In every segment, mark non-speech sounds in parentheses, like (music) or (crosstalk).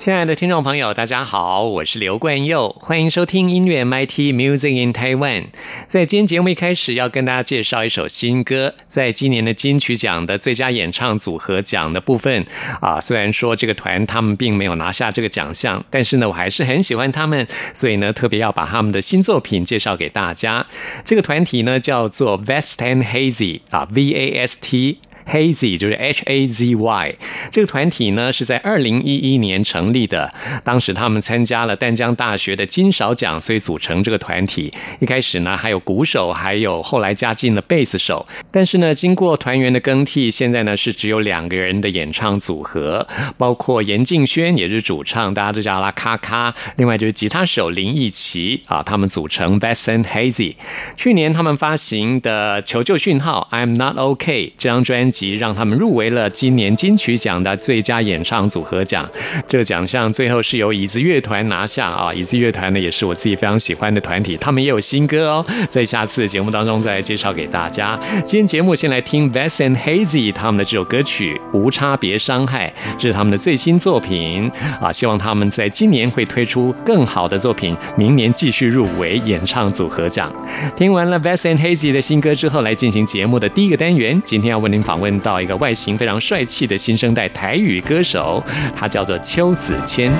亲爱的听众朋友，大家好，我是刘冠佑，欢迎收听音乐 MIT Music in Taiwan。在今天节目一开始，要跟大家介绍一首新歌，在今年的金曲奖的最佳演唱组合奖的部分啊，虽然说这个团他们并没有拿下这个奖项，但是呢，我还是很喜欢他们，所以呢，特别要把他们的新作品介绍给大家。这个团体呢，叫做 Vast and Hazy 啊，V A S T。Hazy 就是 H A Z Y 这个团体呢是在二零一一年成立的，当时他们参加了淡江大学的金勺奖，所以组成这个团体。一开始呢还有鼓手，还有后来加进了贝斯手。但是呢经过团员的更替，现在呢是只有两个人的演唱组合，包括严敬轩也是主唱，大家都叫他咔咔。另外就是吉他手林奕奇啊，他们组成 v e s t and Hazy。去年他们发行的《求救讯号》I'm Not OK 这张专辑。及让他们入围了今年金曲奖的最佳演唱组合奖，这个奖项最后是由椅子乐团拿下啊！椅子乐团呢也是我自己非常喜欢的团体，他们也有新歌哦，在下次节目当中再介绍给大家。今天节目先来听 Vess and Hazy 他们的这首歌曲《无差别伤害》，这是他们的最新作品啊！希望他们在今年会推出更好的作品，明年继续入围演唱组合奖。听完了 v e s and Hazy 的新歌之后，来进行节目的第一个单元，今天要为您访问。到一个外形非常帅气的新生代台语歌手，他叫做邱子谦。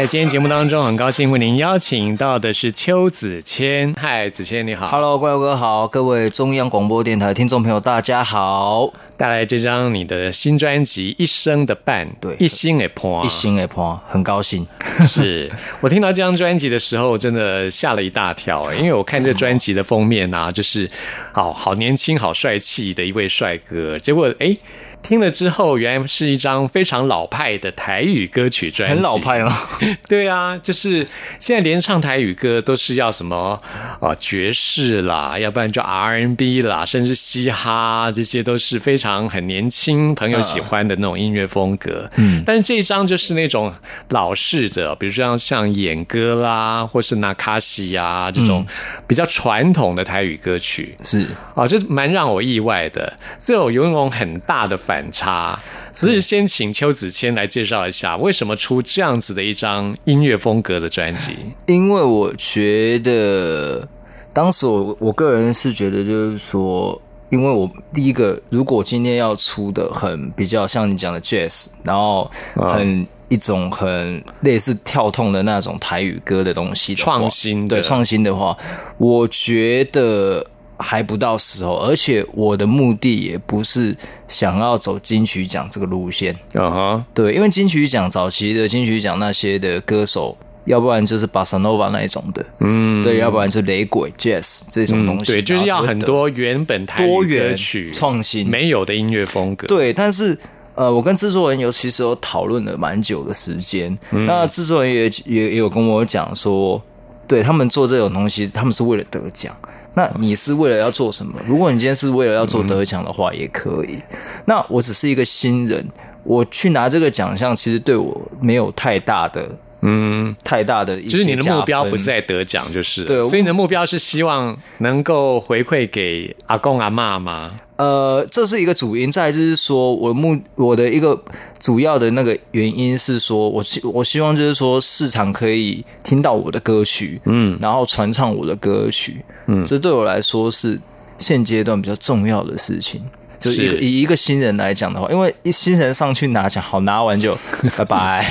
在今天节目当中，很高兴为您邀请到的是邱子谦。嗨，子谦你好。Hello，怪哥好，各位中央广播电台听众朋友，大家好。带来这张你的新专辑《一生的伴》，对一心的破，一心的破，很高兴。(laughs) 是我听到这张专辑的时候，真的吓了一大跳哎，因为我看这专辑的封面啊，就是好好年轻、好帅气的一位帅哥，结果哎，听了之后，原来是一张非常老派的台语歌曲专辑，很老派吗？(laughs) 对啊，就是现在连唱台语歌都是要什么啊爵士啦，要不然就 R&B 啦，甚至嘻哈，这些都是非常很年轻朋友喜欢的那种音乐风格。嗯，但是这一张就是那种老式的，比如说像像演歌啦，或是纳卡西呀这种比较传统的台语歌曲。是啊，这蛮让我意外的，这有有一种很大的反差。所以先请邱子谦来介绍一下，为什么出这样子的一张音乐风格的专辑？因为我觉得，当时我我个人是觉得，就是说，因为我第一个，如果今天要出的很比较像你讲的 jazz，然后很。一种很类似跳痛的那种台语歌的东西的，创新的对创新的话，我觉得还不到时候，而且我的目的也不是想要走金曲奖这个路线。嗯哼，对，因为金曲奖早期的金曲奖那些的歌手，要不然就是巴萨诺瓦那一种的，嗯，对，要不然就雷鬼、jazz 这种东西，对，就是要很多原本台多元歌曲创新没有的音乐风格。，对，但是。呃，我跟制作人有其实有讨论了蛮久的时间，嗯那制作人也也也有跟我讲说，对他们做这种东西，他们是为了得奖。那你是为了要做什么？如果你今天是为了要做得奖的话，也可以。那我只是一个新人，我去拿这个奖项，其实对我没有太大的嗯，太大的一些就是你的目标不在得奖，就是对所以你的目标是希望能够回馈给阿公阿妈吗？呃，这是一个主因，再就是说我目我的一个主要的那个原因是说，我希我希望就是说市场可以听到我的歌曲，嗯，然后传唱我的歌曲，嗯，这对我来说是现阶段比较重要的事情。就是以一个新人来讲的话，因为一新人上去拿奖，好拿完就 (laughs) 拜拜，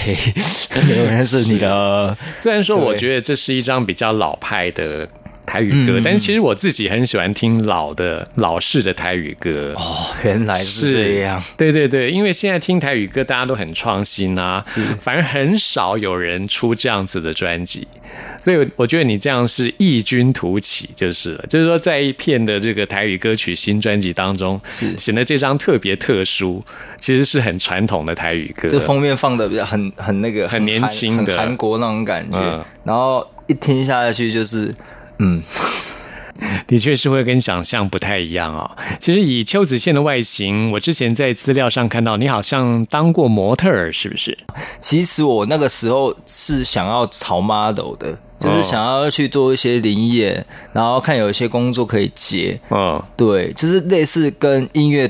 没有人认识你的。虽然说我觉得这是一张比较老派的台语歌，嗯但是其实我自己很喜欢听老的老式的台语歌。哦，原来是这样。对对对，因为现在听台语歌，大家都很创新啊，反而很少有人出这样子的专辑，所以我觉得你这样是异军突起就是了。就是说，在一片的这个台语歌曲新专辑当中，是显得这张特别特殊，其实是很传统的台语歌。这封面放的比较很很那个很年韩轻的很韩国那种感觉，嗯然后一听下去就是，嗯，(laughs) 的确是会跟想象不太一样哦。其实以邱子宪的外形，我之前在资料上看到你好像当过模特儿，是不是？其实我那个时候是想要炒 model 的，就是想要去做一些灵演，然后看有一些工作可以接。嗯，对，就是类似跟音乐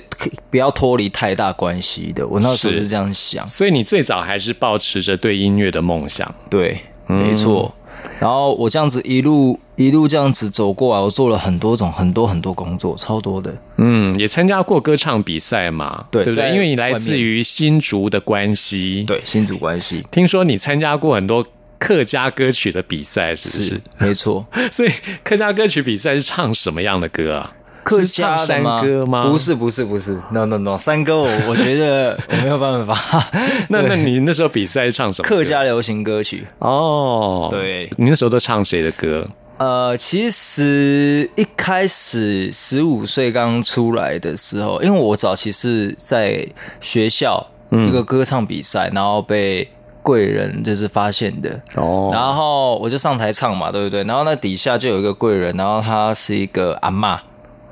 不要脱离太大关系的。我那时候是是这样想，所以你最早还是保持着对音乐的梦想。对，没错。(laughs) 然后我这样子一路一路这样子走过来，我做了很多种很多很多工作，超多的。嗯，也参加过歌唱比赛嘛，对不对？因为你来自于新竹的关系，，对，新竹关系听说你参加过很多客家歌曲的比赛，是不是？是没错。(laughs) 所以客家歌曲比赛是唱什么样的歌啊？客家山？歌吗？不，是，不是，不是，no no no，山歌我我觉得我没有办法。(laughs) 那那你那时候比赛唱什么？客家流行歌曲，哦，对你那时候都唱谁的歌？呃，其实一开始十五岁刚出来的时候，因为我早期是在学校一个歌唱比赛，然后被贵人就是发现的，哦然后我就上台唱嘛，对不对？然后那底下就有一个贵人，然后他是一个阿嬷，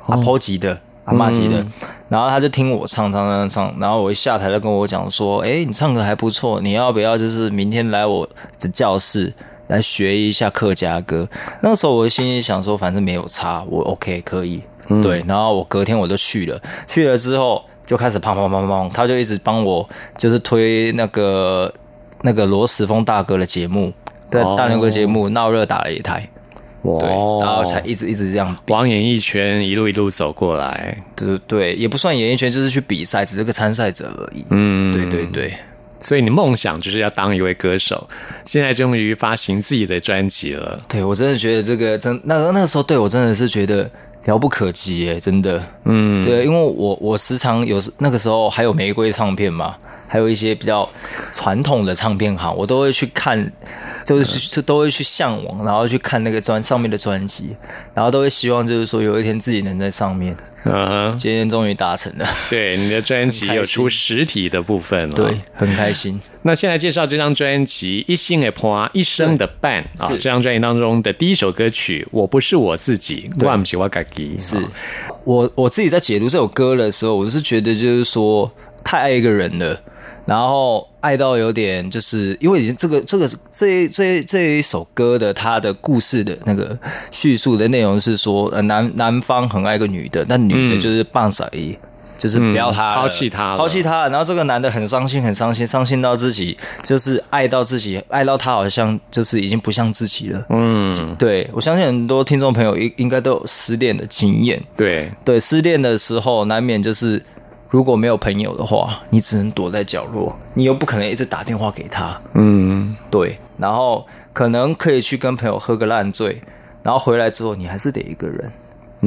阿婆级的，阿妈级的。然后他就听我唱唱唱唱，然后我一下台就跟我讲说：“哎，你唱歌还不错，你要不要就是明天来我的教室来学一下客家歌？”那时候我心里想说，反正没有差，我 OK 可以。对，然后我隔天我就去了，去了之后就开始砰砰砰砰，他就一直帮我就是推那个那个罗时峰大哥的节目，对，哦大牛哥节目闹热打擂台。对，然后才一直一直这样，往演艺圈一路一路走过来，对对，也不算演艺圈，就是去比赛，只是个参赛者而已。嗯，对对对，所以你梦想就是要当一位歌手，现在终于发行自己的专辑了。对我真的觉得这个真那个那个时候对我真的是觉得遥不可及耶，真的。嗯，对，因为我我时常有时那个时候还有玫瑰唱片嘛，还有一些比较传统的唱片行，我都会去看，就是去都会去向往，然后去看那个专上面的专辑，然后都会希望就是说有一天自己能在上面。嗯哼，今天终于达成了，对，你的专辑有出实体的部分了。对，很开心。那现在介绍这张专辑《一心的破一生的伴》啊，这张专辑当中的第一首歌曲《我不是我自己》，对。我不是我自己，是。啊。我我自己在解读这首歌的时候，我是觉得就是说太爱一个人了，然后爱到有点就是因为已经这个这个这一这一这一首歌的它的故事的那个叙述的内容是说，呃男男方很爱一个女的，但女的就是棒傻一。就是不要他抛弃他了抛弃他。然后这个男的很伤心，很伤心，伤心到自己就是爱到自己，爱到他好像就是已经不像自己了。嗯，对我相信很多听众朋友应应该都有失恋的经验。对，对，失恋的时候难免就是，如果没有朋友的话，你只能躲在角落，你又不可能一直打电话给他。嗯，对，然后可能可以去跟朋友喝个烂醉，然后回来之后你还是得一个人。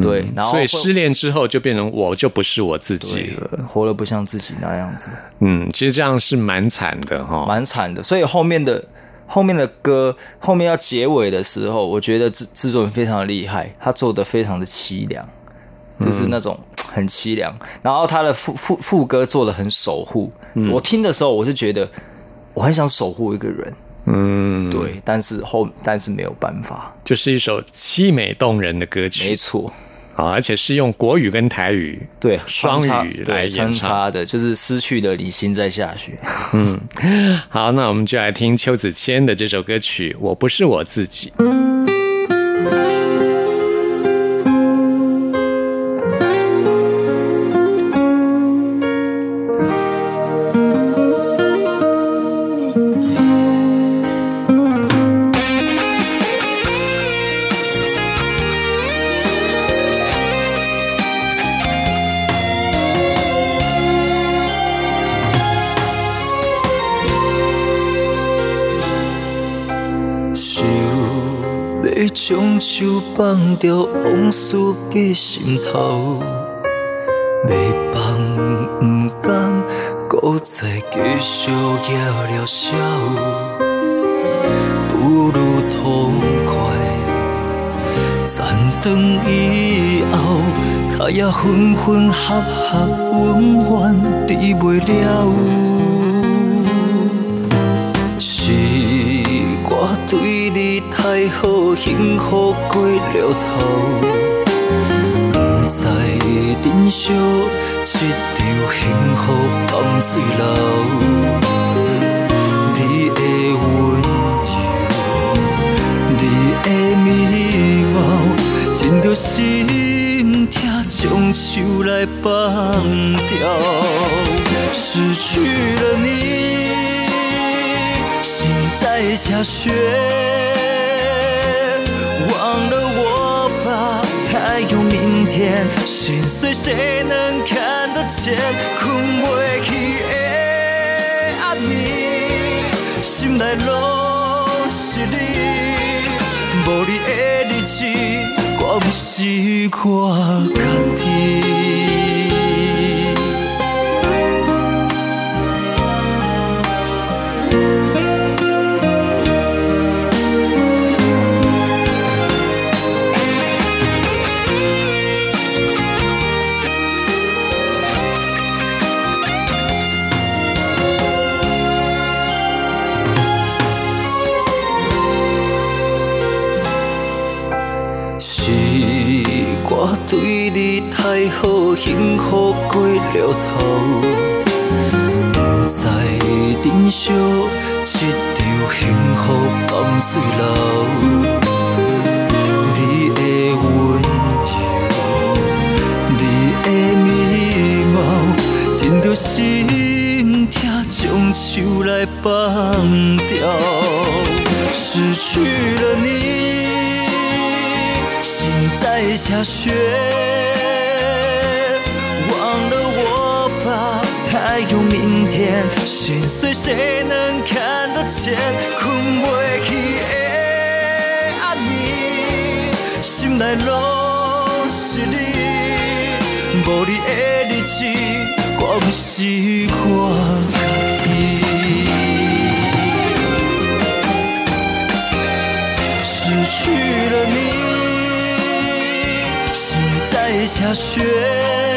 对，然后嗯所以失恋之后就变成我就不是我自己了。活得不像自己那样子，嗯，其实这样是蛮惨的哈。蛮惨的。所以后面的后面的歌，后面要结尾的时候，我觉得制制作人非常的厉害，他做的非常的凄凉，就是那种很凄凉。然后他的副副副歌做的很守护，我听的时候我是觉得我很想守护一个人，嗯，对，但是后但是没有办法，就是一首凄美动人的歌曲没曲错，啊，而且是用国语跟台语对，双语来穿演。插的，就是失去的理性在下雪。(laughs) 嗯好，那我们就来听邱子谦的这首歌曲《我不是我自己》。手放着往事记心头，要放不甘，搁再继续摇了笑，不如痛快。残长以后，脚也分分合合，永远治袂了。对你太好，幸福过了头，不知忍受这场幸福放水流。你的温柔，你的美貌，震着心痛，将手来放掉。失去了你。在下雪，忘了我吧，还有明天，心碎谁能看得见？困袂去的暗暝，心内拢是你，无你的日子，我不是我家己。太好，幸福过了头，不知忍受这场幸福放水流。你的温柔，你的美貌，震着心痛，将手来放掉。失去了你。心在下雪，还有明天，心碎谁能看得见？困不去的暗暝，心内拢是你，无你的日子，我不是我家己。失去了你，心在下雪。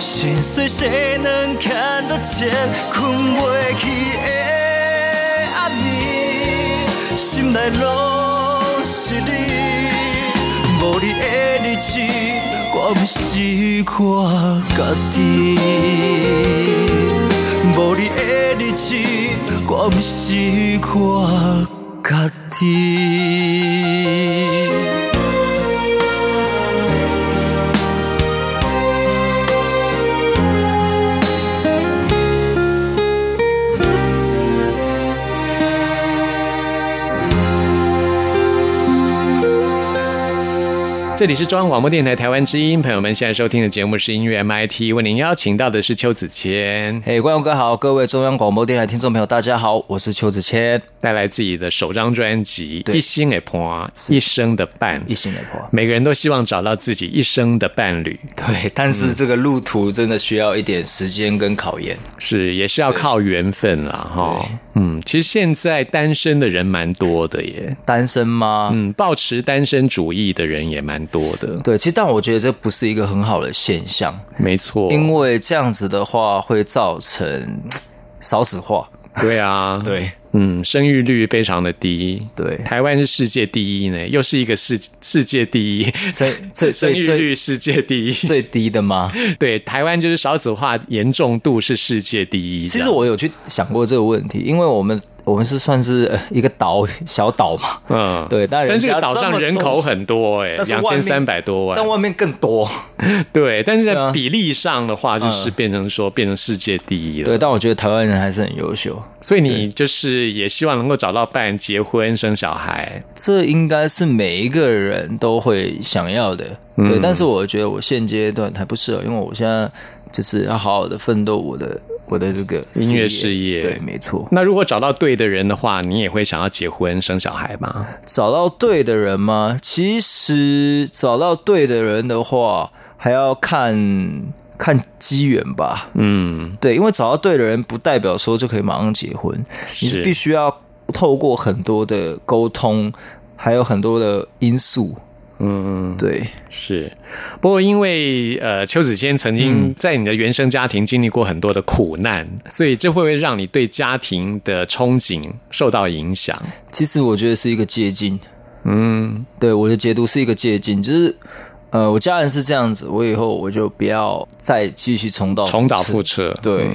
心碎谁能看得见？困袂去的暗暝，心内拢是你，无你的日子，我不是我家己。无你的日子，我不是我家己。这里是中央广播电台台湾之音，朋友们现在收听的节目是音乐 MIT，为您邀请到的是邱子谦，嘿，观众哥好，各位中央广播电台听众朋友，大家好，我是邱子谦，带来自己的首张专辑《一心的伴》，一生的伴，一心的婆。每个人都希望找到自己一生的伴侣，对，但是这个路途真的需要一点时间跟考验。是也是要靠缘分啦，哈。嗯，其实现在单身的人蛮多的耶，单身吗？嗯，抱持单身主义的人也蛮多的，对，其实但我觉得这不是一个很好的现象，没错，因为这样子的话会造成 (tsk) 少子化。对啊，(laughs) 对。嗯，生育率非常的低，对，台湾是世界第一呢，又是一个世世界第一，最最 (laughs) 生育率世界第一，最低的吗？(laughs) 对，台湾就是少子化严重度是世界第一。其实我有去想过这个问题，因为我们我们是算是呃一个岛小岛嘛，嗯，对，但这个岛上人口，很多哎，两千三百多万，但外面更多。(laughs) 对，但是在比例上的话，就是嗯变成说变成世界第一了。对，但我觉得台湾人还是很优秀，所以你就是也希望能够找到伴、结婚、生小孩。这应该是每一个人都会想要的。嗯对，但是我觉得我现阶段还不适合，因为我现在就是要好好的奋斗我的我的这个音乐事业对，没错。那如果找到对的人的话，你也会想要结婚、生小孩吗？找到对的人吗？其实找到对的人的话，还要看看机缘吧。嗯，对，因为找到对的人，不代表说就可以马上结婚，你是必须要透过很多的沟通，还有很多的因素。嗯，对，是。不过因为呃，邱子谦曾嗯经在你的原生家庭经历过很多的苦难，所以这会不会让你对家庭的憧憬受到影响？其实我觉得是一个借鉴。嗯，对我的解读是一个借鉴，就是呃，我家人是这样子，我以后我就不要再继续重蹈重蹈覆覆辙。对，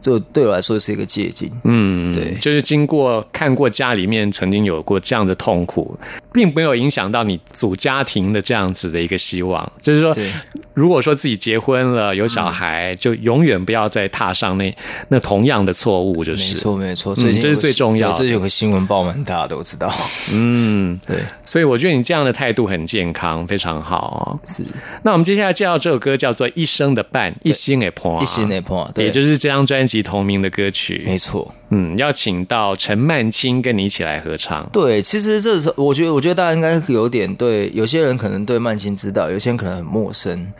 这对我来说是一个借鉴。嗯，对。就是经过看过家里面曾经有过这样的痛苦，并没有影响到你组家庭的这样子的一个希望。就是说，如果说自己结婚了有小孩，就永远不要再踏上那那同样的错误，就是。没错，没错，嗯这是最重要的。对最近有个新闻报蛮大的，我知道。嗯，(laughs) 对，所以我觉得你这样的态度很健康，非常好。哦。是。那我们接下来介绍这首歌叫做《一生的伴》，一心的伴，一心的朋友，对，也就是这张专辑同名的歌曲。没错。嗯，要请到陈曼青跟你一起来合唱。对，其实这时候我觉得，我觉得大家应该有点对，有些人可能对曼青知道，有些人可能很陌生。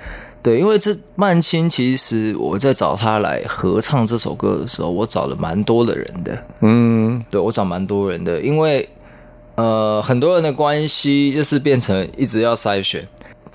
对，因为这曼青其实我在找他来合唱这首歌的时候，我找了蛮多的人的。嗯，对我找蛮多人的，因为呃很多人的关系就是变成一直要筛选。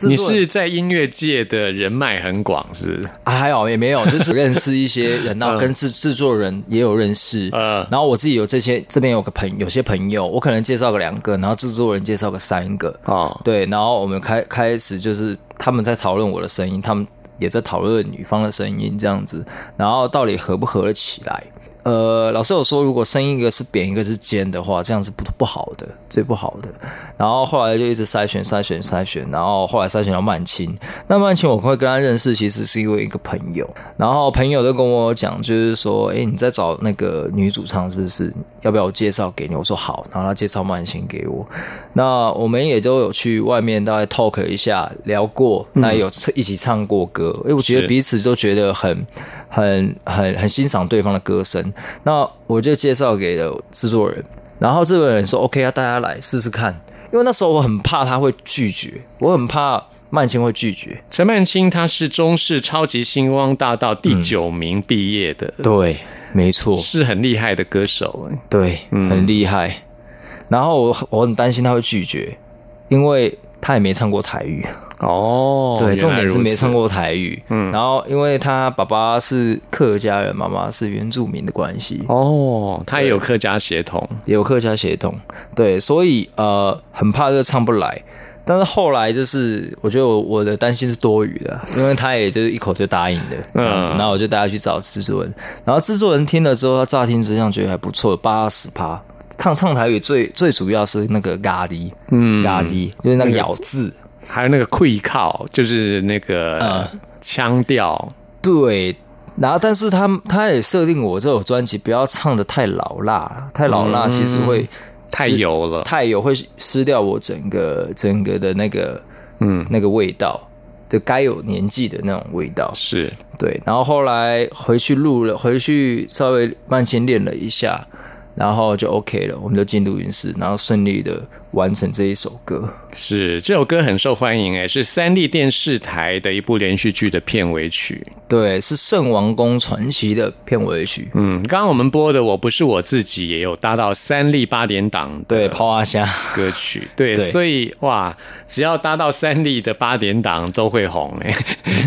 你是在音乐界的人脉很广，是不是？啊还好也没有，就是认识一些人，然后 (laughs) 跟制制作人也有认识。呃，然后我自己有这些，这边有个朋有些朋友，我可能介绍个两个，然后制作人介绍个三个，哦，对，然后我们开开始就是他们在讨论我的声音，他们也在讨论女方的声音这样子，然后到底合不合得起来？呃，老师有说，如果生一个是扁，一个是尖的话，这样是不不好的，最不好的。然后后来就一直筛选、筛选、筛选，然后后来筛选到曼青。那曼青我会跟他认识，其实是因为一个朋友，然后朋友就跟我讲，就是说，哎，你在找那个女主唱是不是？要不要我介绍给你？我说好，然后他介绍曼青给我。那我们也都有去外面大概 talk 一下，聊过，那有一起唱过歌。哎，我觉得彼此都觉得很、很、很、很欣赏对方的歌声。那我就介绍给了制作人，然后制作人说 OK 啊，大家来试试看。因为那时候我很怕他会拒绝，我很怕曼青会拒绝。陈曼青他是中视超级星光大道第九名毕业的，对，没错，是很厉害的歌手。哎对，很厉害。然后我我很担心他会拒绝，因为他也没唱过台语。哦，对，重点是没唱过台语。嗯，然后因为他爸爸是客家人，妈妈是原住民的关系，哦，他也有客家血统。也有客家血统，对，所以呃很怕这个唱不来。但是后来就是，我觉得我我的担心是多余的，因为他也就是一口就答应的这样子，嗯然后我就带他去找制作人，然后制作人听了之后，他乍听之下觉得还不错，八十趴。唱唱台语最最主要是那个咖喱，嗯，咖喱就是那个咬字，还有那个溃靠，就是那个嗯腔调。对，然后但是他他也设定我这首专辑不要唱的太老辣了，太老辣其实会太油了，太油会失掉我整个整个的那个嗯，那个味道，就该有年纪的那种味道。是对，然后后来回去录了，回去稍微慢琴练了一下，然后就 OK 了，我们就进录音室，然后顺利的完成这一首歌。是，这首歌很受欢迎，哎，是三立电视台的一部连续剧的片尾曲。对，是《圣王宫传奇》的片尾曲。嗯，刚刚我们播的《我不是我自己》也有搭到三立八点档对，的抛阿虾。歌曲，对，对所以哇，只要搭到三立的八点档都会红哎。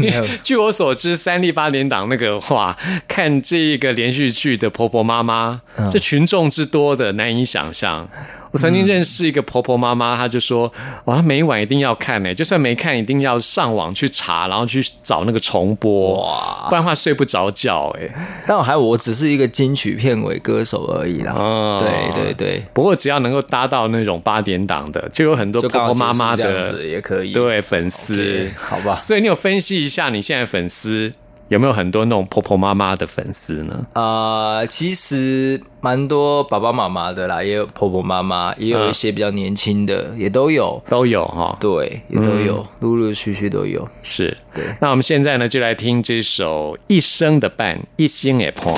有据我所知，三立八点档那个哇，看这一个连续剧的婆婆妈妈，嗯这群众之多的难以想象。我曾经认识一个婆婆妈妈，她就说：“哇，她每一晚一定要看呢、就算没看，一定要上网去查，然后去找那个重播，哇。不然的话睡不着觉哎、但我还我只是一个金曲片尾歌手而已啦。哦对对对，不过只要能够搭到那种八点档的，就有很多婆婆妈妈的子也可以。对粉丝。好吧。所以你有分析一下你现在粉丝有没有很多那种婆婆妈妈的粉丝呢？呃，其实蛮多爸爸妈妈的啦，也有婆婆妈妈，也有一些比较年轻的，也都有。都有哈，对，也都有，陆陆续续都有。是。对那我们现在呢，就来听这首《一生的伴》，一心也破。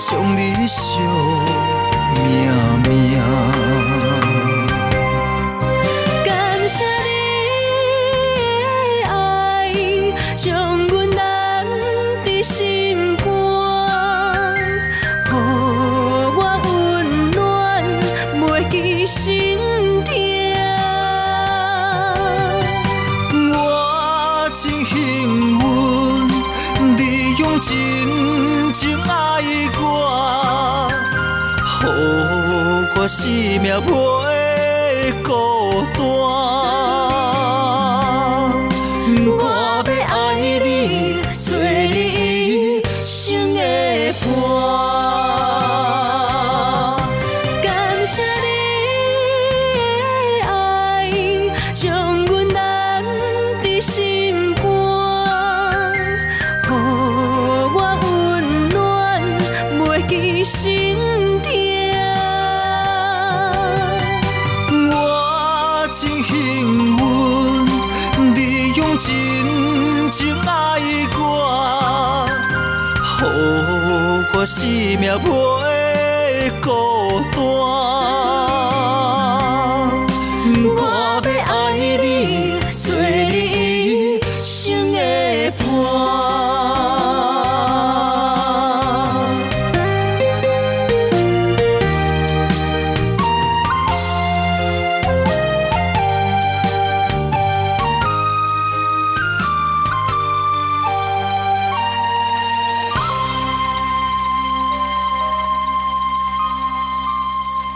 将你惜命命。生命袂孤单。的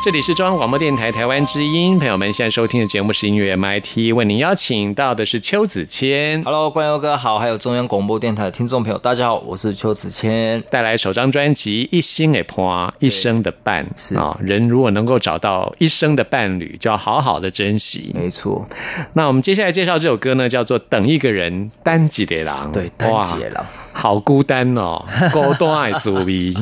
这里是中央广播电台台湾之音，朋友们现在收听的节目是音乐 MIT，为您邀请到的是邱子谦，Hello，关佑哥好，还有中央广播电台的听众朋友，大家好，我是邱子谦。带来首张专辑《一心的伴》，一生的伴是啊、人如果能够找到一生的伴侣，就要好好的珍惜。没错，那我们接下来介绍这首歌呢，叫做《等一个人单几的狼》，对，单哇节郎，好孤单哦，孤单爱滋味。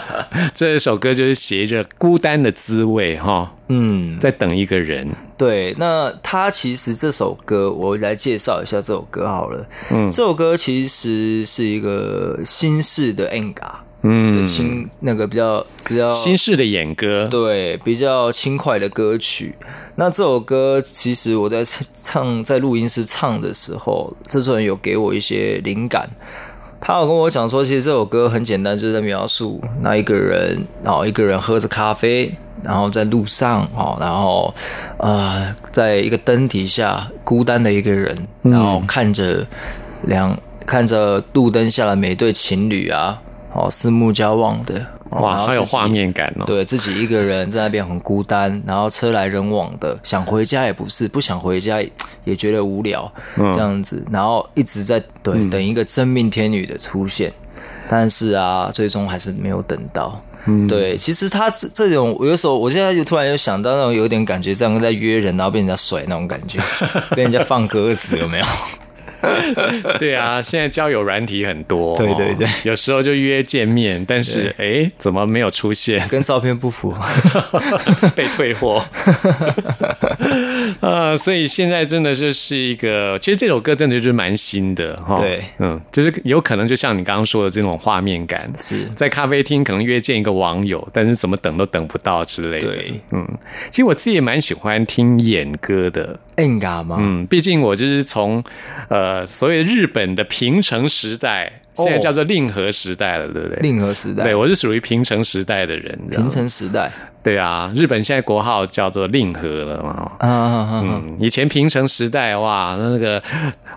(laughs) 这首歌就是写着孤单的滋味哈，嗯，在等一个人。对，那他其实这首歌，我来介绍一下这首歌好了。嗯，这首歌其实是一个新式的 Enga 的嗯，轻，那个比较比较新式的演歌，对比较轻快的歌曲。那这首歌其实我在唱在录音室唱的时候，制作人有给我一些灵感。他有跟我讲说，其实这首歌很简单，就是在描述那一个人，然后一个人喝着咖啡，然后在路上哦，然后呃，在一个灯底下孤单的一个人，然后看着两看着路灯下的每对情侣啊，哦，四目交望的，哇，后自己好有画面感哦。对自己一个人在那边很孤单，然后车来人往的，想回家也不是，不想回家也也觉得无聊，这样子，然后一直在对、等一个真命天女的出现，但是啊，最终还是没有等到。对，其实他这这种，我有时候我现在就突然又想到那种有点感觉，这样在约人，然后被人家甩那种感觉，(laughs) 被人家放鸽子，有没有？(laughs) 对啊，现在交友软体很多，对对对哦有时候就约见面，但是哎，怎么没有出现？(laughs) 跟照片不符。(laughs) 被退货。呃，(laughs) 所以现在真的就是一个，其实这首歌真的就是蛮新的哈。对嗯，就是有可能就像你刚刚说的这种画面感，是在咖啡厅可能约见一个网友，但是怎么等都等不到之类的。对，嗯，其实我自己也蛮喜欢听演歌的。嗯，毕竟我就是从呃所谓日本的平成时代，现在叫做令和时代了，对不对？令和时代，对，我是属于平成时代的人。平成时代。对啊，日本现在国号叫做令和了嘛。啊啊啊！啊嗯，以前平成时代哇，那个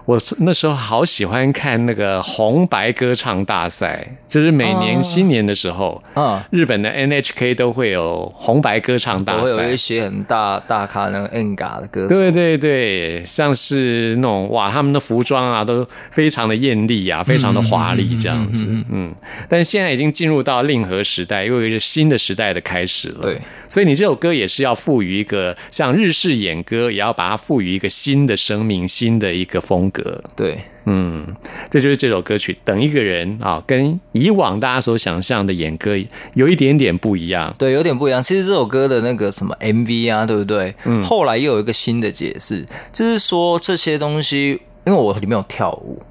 我那时候好喜欢看那个红白歌唱大赛，就是每年新年的时候，啊日本的 NHK 都会有红白歌唱大赛有一。些很大大咖那个 Enga 的歌手，对对对，像是那种哇，他们的服装啊都非常的艳丽啊，非常的华丽这样子，嗯，但是现在已经进入到令和时代，又有一个新的时代的开始了。对所以你这首歌也是要赋予一个像日式演歌，也要把它赋予一个新的生命、新的一个风格。对，嗯，这就是这首歌曲《等一个人》啊，跟以往大家所想象的演歌有一点点不一样。对，有点不一样。其实这首歌的那个什么 MV 啊，对不对？嗯。后来又有一个新的解释，就是说这些东西，因为我里面有跳舞，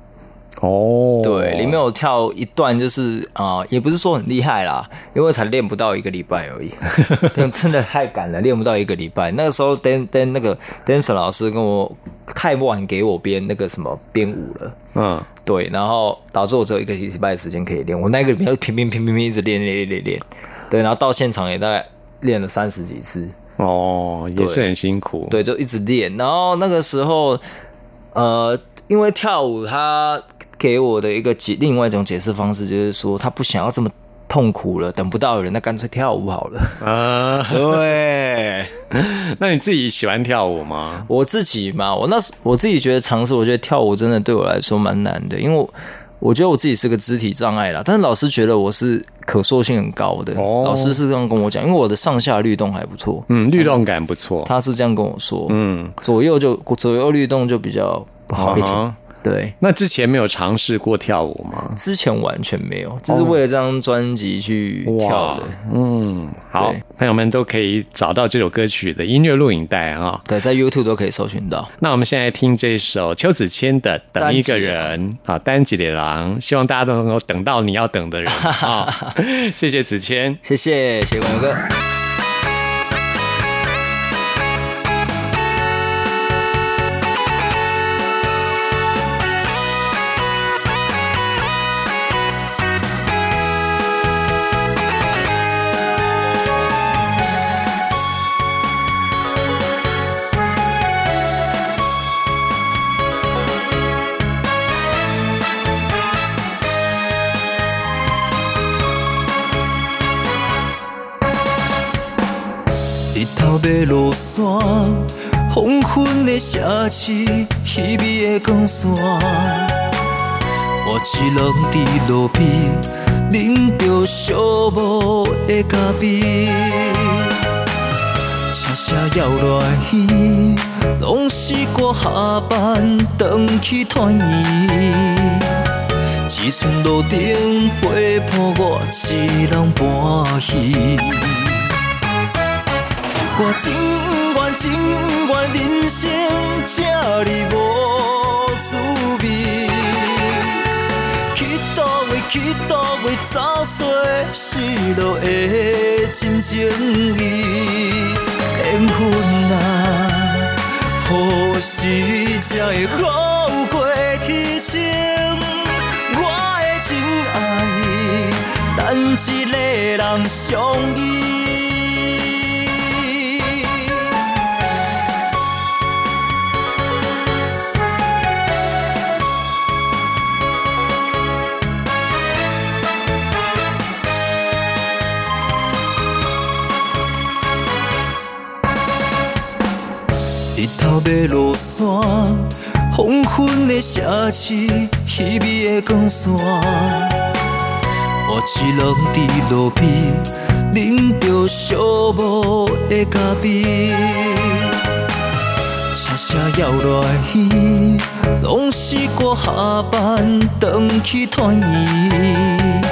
哦，对，里面有跳一段，就是啊、也不是说很厉害啦，因为才练不到一个礼拜而已，(laughs) 真的太赶了，练不到一个礼拜。那个时候，Dan Dan 那个 dancer 老师跟我太晚给我编那个什么编舞了。嗯，对，然后导致我只有一个礼拜的时间可以练，我那个里面就拼拼拼拼拼一直练练练练练，对，然后到现场也大概练了三十几次，哦，也是很辛苦。，对，就一直练。然后那个时候，呃，因为跳舞，他给我的一个解另外一种解释方式就是说，他不想要这么痛苦了，等不到人，那干脆跳舞好了。啊，(laughs) 对，(laughs) 那你自己喜欢跳舞吗？我自己嘛，我那时我自己觉得尝试，我觉得跳舞真的对我来说蛮难的，因为我我觉得我自己是个肢体障碍啦，但是老师觉得我是可塑性很高的，哦。老师是这样跟我讲，因为我的上下律动还不错，嗯，律动感不错。他是这样跟我说，嗯，左右就左右律动就比较不好一点，啊对。那之前没有尝试过跳舞吗？之前完全没有，就是为了这张专辑去跳的。嗯，好，朋友们都可以找到这首歌曲的音乐录影带啊。对，在 YouTube 都可以搜寻到。那我们现在听这首邱子谦的《等一个人》啊，单吉里郎，希望大家都能够等到你要等的人啊！(laughs) 谢谢子谦。谢谢，谢谢文哥。城市，稀微的光线。我一人伫路边，啉着寂寞的咖啡。车声摇来去，拢是我下班转去团圆。一寸路顶陪伴我一人搬戏。我情愿情愿人生这哩无滋味，去倒位去倒位找找失落的真情意，缘分啊，何时才会好过天晴？我的真爱，等一个人相依。要落山，黄昏的城市，稀微的光线。我一人伫路边，啉着寂寞的咖啡。车声摇来去，拢是我下班转去团圆。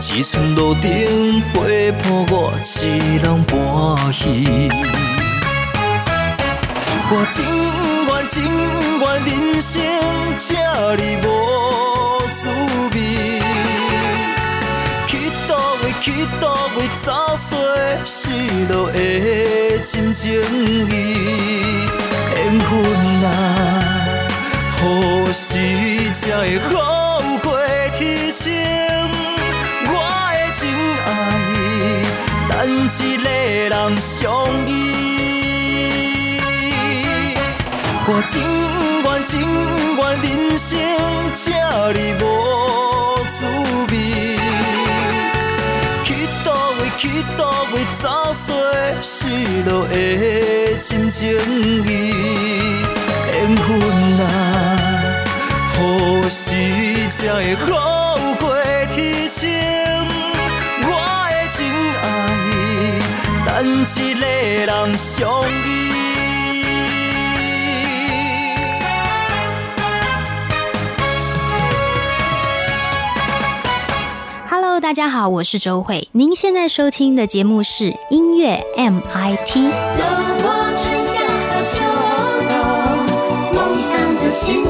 一寸路顶陪伴我一人搬戏。我情愿情愿人生这哩无滋味，去倒位去倒位找找失落的真情意，缘分啊，何时才会好过天晴？我的真爱，等一个人相依。我情愿情愿人生这哩无滋味，去倒位去倒位走做失落的真情意，缘分啊，何时才会好过天晴？我的真爱，等一个人相依。大家好，我是周慧。您现在收听的节目是音乐 MIT。走过春夏和秋冬，梦想的心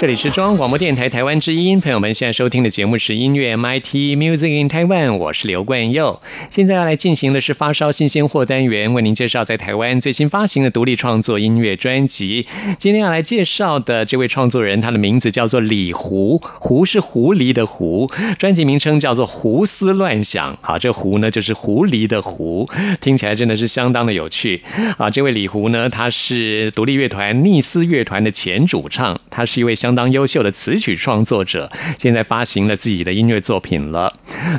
这里是中央广播电台台湾之音，朋友们现在收听的节目是音乐 MIT Music in Taiwan，我是刘冠佑。现在要来进行的是发烧新鲜货单元，为您介绍在台湾最新发行的独立创作音乐专辑。今天要来介绍的这位创作人，他的名字叫做李胡，胡是狐狸的狐，专辑名称叫做《胡思乱想》。好，这胡呢就是狐狸的狐，听起来真的是相当的有趣啊。这位李胡呢，他是独立乐团逆思乐团的前主唱，他是一位相相当优秀的词曲创作者，现在发行了自己的音乐作品了。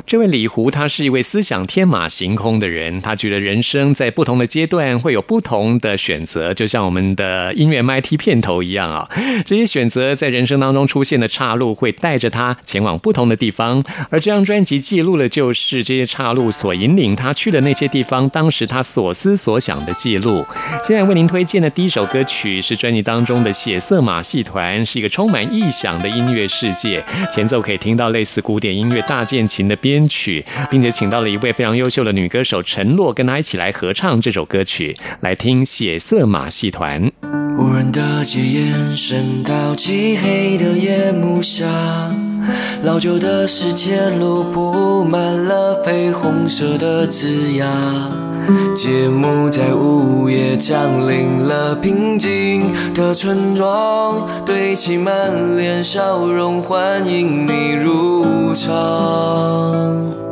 这位李胡，他是一位思想天马行空的人，他觉得人生在不同的阶段会有不同的选择，就像我们的音乐 MIT 片头一样啊。这些选择在人生当中出现的岔路，会带着他前往不同的地方，而这张专辑记录了就是这些岔路所引领他去的那些地方，当时他所思所想的记录。现在为您推荐的第一首歌曲是专辑当中的《血色马戏团》，是一个充满异想的音乐世界，前奏可以听到类似古典音乐大键琴的编曲，并且请到了一位非常优秀的女歌手陈洛跟她一起来合唱这首歌曲，来听《血色马戏团》。无人的街延伸到漆黑的夜幕下，老旧的石阶路铺满了绯红色的枝桠。节目在午夜降临了平静的村庄，堆起满脸笑容，欢迎你入场。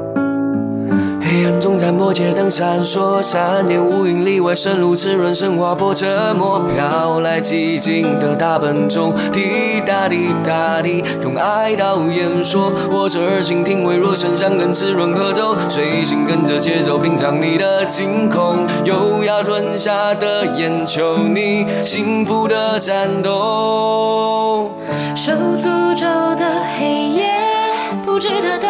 黑暗中残破街灯闪烁，闪电无影里外渗入滋润生划破折磨，飘来寂静的大本钟，滴答滴答滴，用爱到演说。我这儿倾听微弱声响跟滋润合奏，随心跟着节奏品尝你的惊恐，优雅吞下的眼球，你幸福的颤抖。受诅咒的黑夜，不值得的，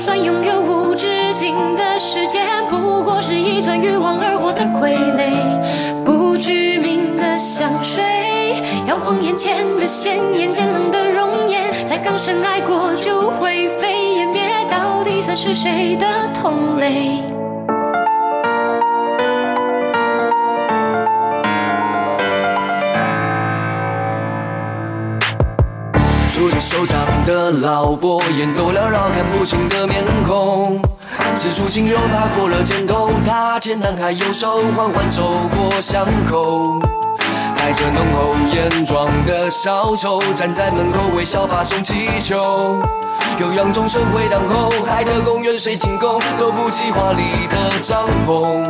算拥有无止境的时间，不过是一串欲望而活的傀儡。不知名的香水，摇晃眼前的鲜艳，渐冷的容颜，在刚深爱过就灰飞烟灭，到底算是谁的同类？老伯，烟斗缭绕，看不清的面孔。蜘蛛精又爬过了肩头，他艰难开右手，缓缓走过巷口。带着浓厚眼妆的小丑，站在门口微笑发送气球。有两种社会当后，海的公园水晶宫，都不及华丽的帐篷。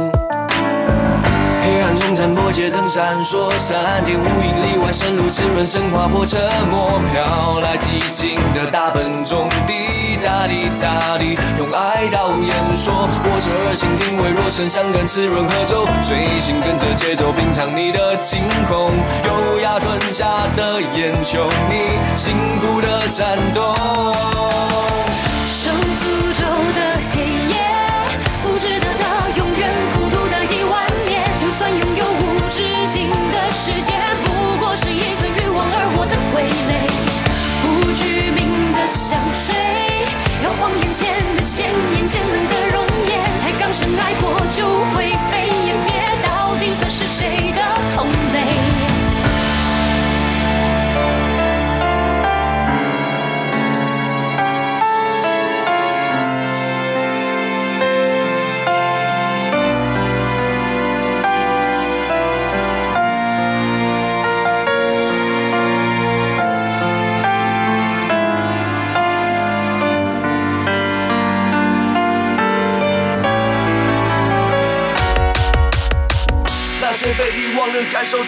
黑暗中残街灯闪烁，闪电五英里外渗入滋润生划破折磨，飘来寂静的大本钟，滴答滴答滴，用爱到演说。我这儿倾听微弱声响跟滋润合奏，随心跟着节奏品尝你的惊恐，优雅吞下的眼球，你幸福的颤动。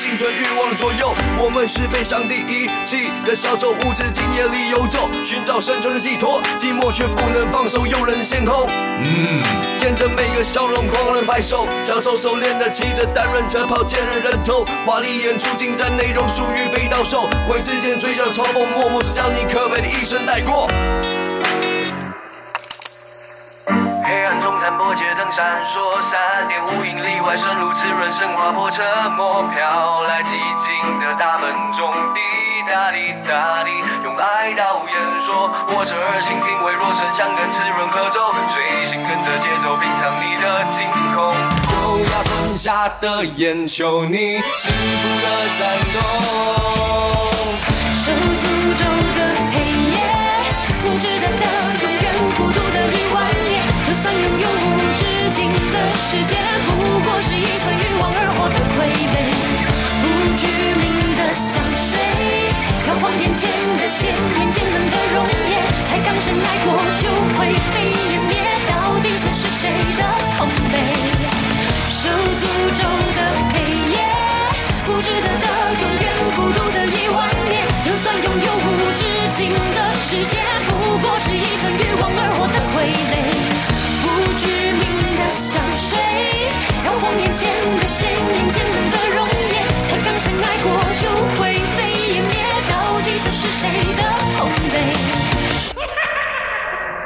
青春欲望的左右。我们是被上帝遗弃的小丑，无止境夜里游走，寻找生存的寄托，寂寞却不能放手，诱人的先后。嗯，沿着每个笑容狂人拍手，小丑熟练的骑着单轮车跑，见人人头，华丽演出精湛内容属于飞到手，鬼之间追着嘲讽，默默是将你可悲的一生带过。街灯闪烁，闪电无影里外深入滋润，神划破沉默，飘来寂静的大门中，滴答滴答滴，用爱导演说，我这儿心听微弱声响跟滋润合奏，随心跟着节奏品尝你的惊恐。优雅吞下的眼球，你幸福的颤动。底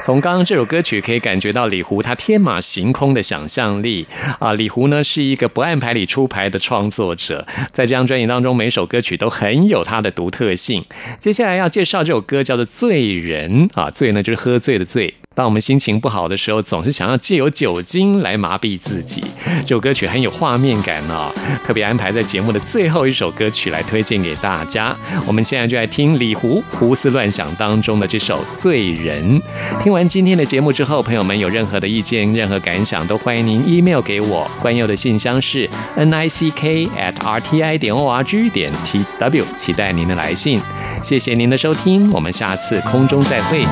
从刚刚这首歌曲可以感觉到李胡他天马行空的想象力啊！李胡呢是一个不按牌理出牌的创作者，在这张专辑当中，每首歌曲都很有它的独特性。接下来要介绍这首歌叫做《醉人》啊，醉呢就是喝醉的醉。当我们心情不好的时候，总是想要借由酒精来麻痹自己。这首歌曲很有画面感哦，特别安排在节目的最后一首歌曲来推荐给大家。我们现在就来听李胡胡思乱想当中的这首《醉人》。听完今天的节目之后，朋友们有任何的意见、任何感想，都欢迎您 email 给我。关佑的信箱是 n i c k at r t i 点 o r g 点 t w，期待您的来信。谢谢您的收听，我们下次空中再会。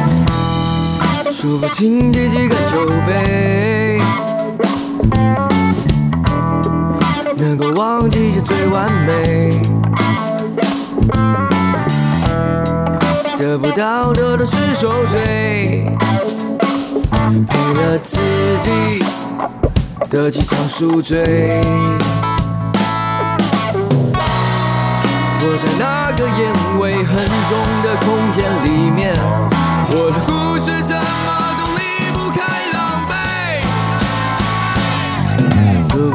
数不清第几个酒杯，能够忘记就最完美。得不到的都是受罪，赔了自己的几场宿醉。我在那个烟味很重的空间里面，我的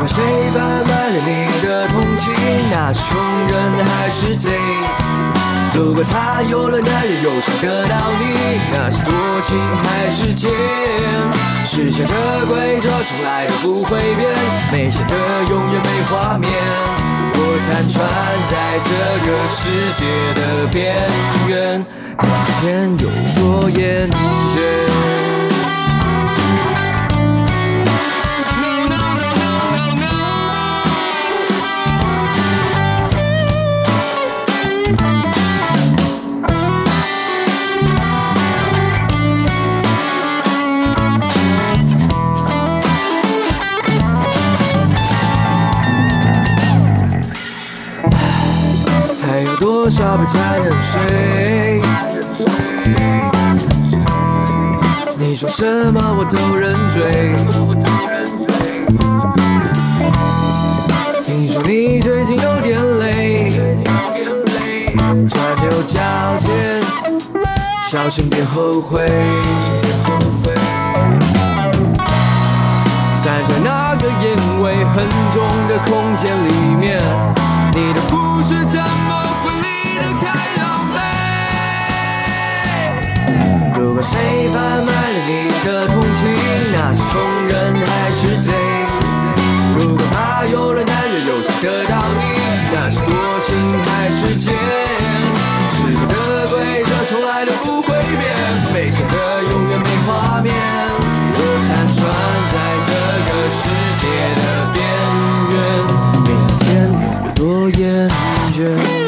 谁贩卖了你的同情，那是穷人还是贼？如果他有了男人又想得到你，那是多情还是贱？世界的规则从来都不会变，没钱的永远没画面。我残喘在这个世界的边缘，明天有多厌倦？多少杯才能睡？你说什么我都认罪。听说你最近有点累，钻牛角尖，小心别后悔。站在那个烟味很重的空间里面，你的故事怎么谁贩卖了你的同情，那是穷人还是贼？如果他有了男人又想得到你，那是多情还是贱？世上的规则从来都不会变，没钱的永远没画面。我残喘在这个世界的边缘，明天有多厌倦？